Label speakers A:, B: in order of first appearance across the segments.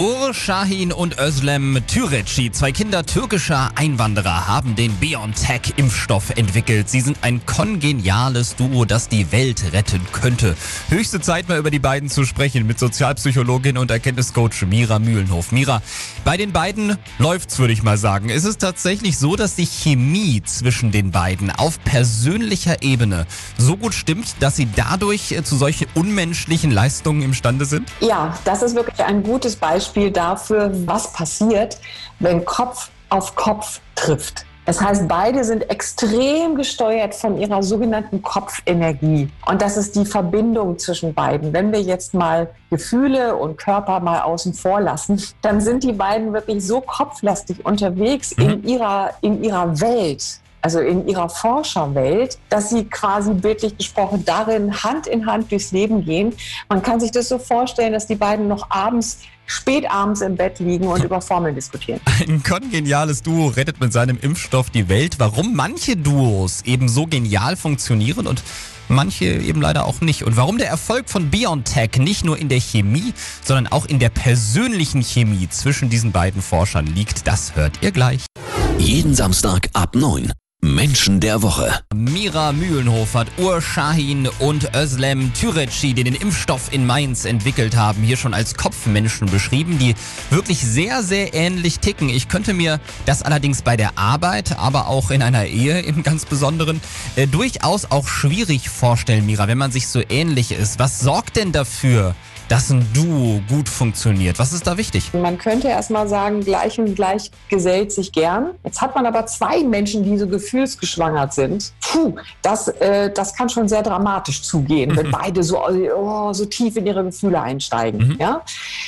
A: Ur Shahin und Özlem Türeci, zwei Kinder türkischer Einwanderer, haben den BioNTech-Impfstoff entwickelt. Sie sind ein kongeniales Duo, das die Welt retten könnte. Höchste Zeit, mal über die beiden zu sprechen mit Sozialpsychologin und Erkenntniscoach Mira Mühlenhof. Mira, bei den beiden läuft's, würde ich mal sagen. Ist es tatsächlich so, dass die Chemie zwischen den beiden auf persönlicher Ebene so gut stimmt, dass sie dadurch äh, zu solchen unmenschlichen Leistungen imstande sind?
B: Ja, das ist wirklich ein gutes Beispiel dafür, was passiert, wenn Kopf auf Kopf trifft. Das heißt, beide sind extrem gesteuert von ihrer sogenannten Kopfenergie. Und das ist die Verbindung zwischen beiden. Wenn wir jetzt mal Gefühle und Körper mal außen vor lassen, dann sind die beiden wirklich so kopflastig unterwegs in ihrer, in ihrer Welt also in ihrer Forscherwelt, dass sie quasi bildlich gesprochen darin Hand in Hand durchs Leben gehen. Man kann sich das so vorstellen, dass die beiden noch abends spät abends im Bett liegen und über Formeln diskutieren.
A: Ein kongeniales Duo rettet mit seinem Impfstoff die Welt. Warum manche Duos eben so genial funktionieren und manche eben leider auch nicht. Und warum der Erfolg von BioNTech nicht nur in der Chemie, sondern auch in der persönlichen Chemie zwischen diesen beiden Forschern liegt, das hört ihr gleich.
C: Jeden Samstag ab 9. Menschen der Woche.
A: Mira Mühlenhof hat Ur Shahin und Özlem Türeci, die den Impfstoff in Mainz entwickelt haben, hier schon als Kopfmenschen beschrieben, die wirklich sehr, sehr ähnlich ticken. Ich könnte mir das allerdings bei der Arbeit, aber auch in einer Ehe im ganz Besonderen, äh, durchaus auch schwierig vorstellen, Mira, wenn man sich so ähnlich ist. Was sorgt denn dafür, dass ein Duo gut funktioniert? Was ist da wichtig?
B: Man könnte erstmal sagen, gleich und gleich gesellt sich gern. Jetzt hat man aber zwei Menschen, die so gefühlsgeschwangert sind. Puh, das, äh, das kann schon sehr dramatisch zugehen, wenn beide so, oh, so tief in ihre Gefühle einsteigen.
A: Mhm.
B: Ja?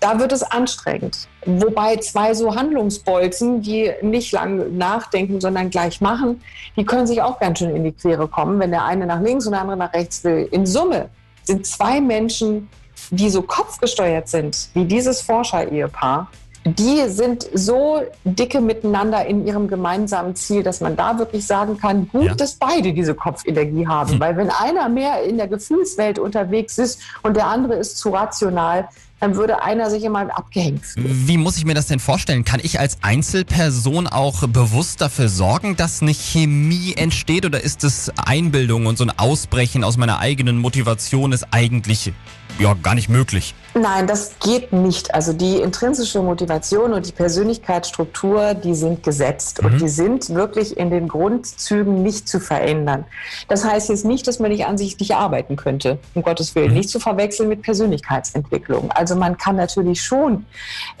B: Da wird es anstrengend. Wobei zwei so Handlungsbolzen, die nicht lang nachdenken, sondern gleich machen, die können sich auch ganz schön in die Quere kommen, wenn der eine nach links und der andere nach rechts will. In Summe sind zwei Menschen, die so kopfgesteuert sind, wie dieses Forscher-Ehepaar, die sind so dicke miteinander in ihrem gemeinsamen Ziel, dass man da wirklich sagen kann, gut,
A: Ja.
B: dass beide diese Kopfenergie haben. Weil wenn einer mehr in der Gefühlswelt unterwegs ist und der andere ist zu rational, dann würde einer sich immer abgehängt fühlen.
A: Wie muss ich mir das denn vorstellen? Kann ich als Einzelperson auch bewusst dafür sorgen, dass eine Chemie entsteht oder ist es Einbildung und so ein Ausbrechen aus meiner eigenen Motivation ist eigentlich ja gar nicht möglich?
B: Nein, das geht nicht. Also die intrinsische Motivation und die Persönlichkeitsstruktur, die sind gesetzt und die sind wirklich in den Grundzügen nicht zu verändern. Das heißt jetzt nicht, dass man nicht an sich nicht arbeiten könnte, um Gottes Willen, nicht zu verwechseln mit Persönlichkeitsentwicklung. Also man kann natürlich schon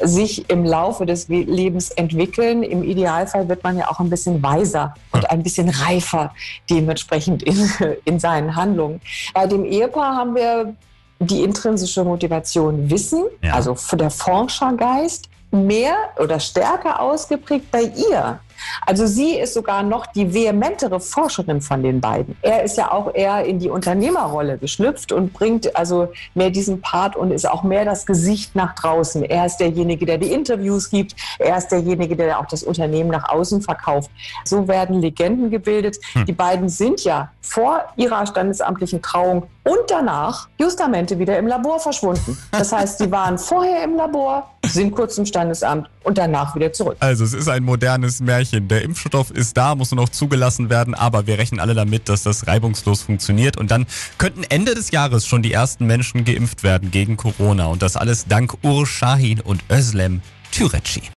B: sich im Laufe des Lebens entwickeln. Im Idealfall wird man ja auch ein bisschen weiser und ein bisschen reifer dementsprechend in, in seinen Handlungen. Bei dem Ehepaar haben wir die intrinsische Motivation Wissen,
A: Ja.
B: also der Forschergeist, mehr oder stärker ausgeprägt bei ihr. Also sie ist sogar noch die vehementere Forscherin von den beiden. Er ist ja auch eher in die Unternehmerrolle geschlüpft und bringt also mehr diesen Part und ist auch mehr das Gesicht nach draußen. Er ist derjenige, der die Interviews gibt. Er ist derjenige, der auch das Unternehmen nach außen verkauft. So werden Legenden gebildet. Die beiden sind ja vor ihrer standesamtlichen Trauung und danach justamente wieder im Labor verschwunden. Das heißt, sie waren vorher im Labor, sind kurz im Standesamt und danach wieder zurück.
A: Also es ist ein modernes Märchen. Der Impfstoff ist da, muss nur noch zugelassen werden, aber wir rechnen alle damit, dass das reibungslos funktioniert. Und dann könnten Ende des Jahres schon die ersten Menschen geimpft werden gegen Corona. Und das alles dank Ur Shahin und Özlem Türeci.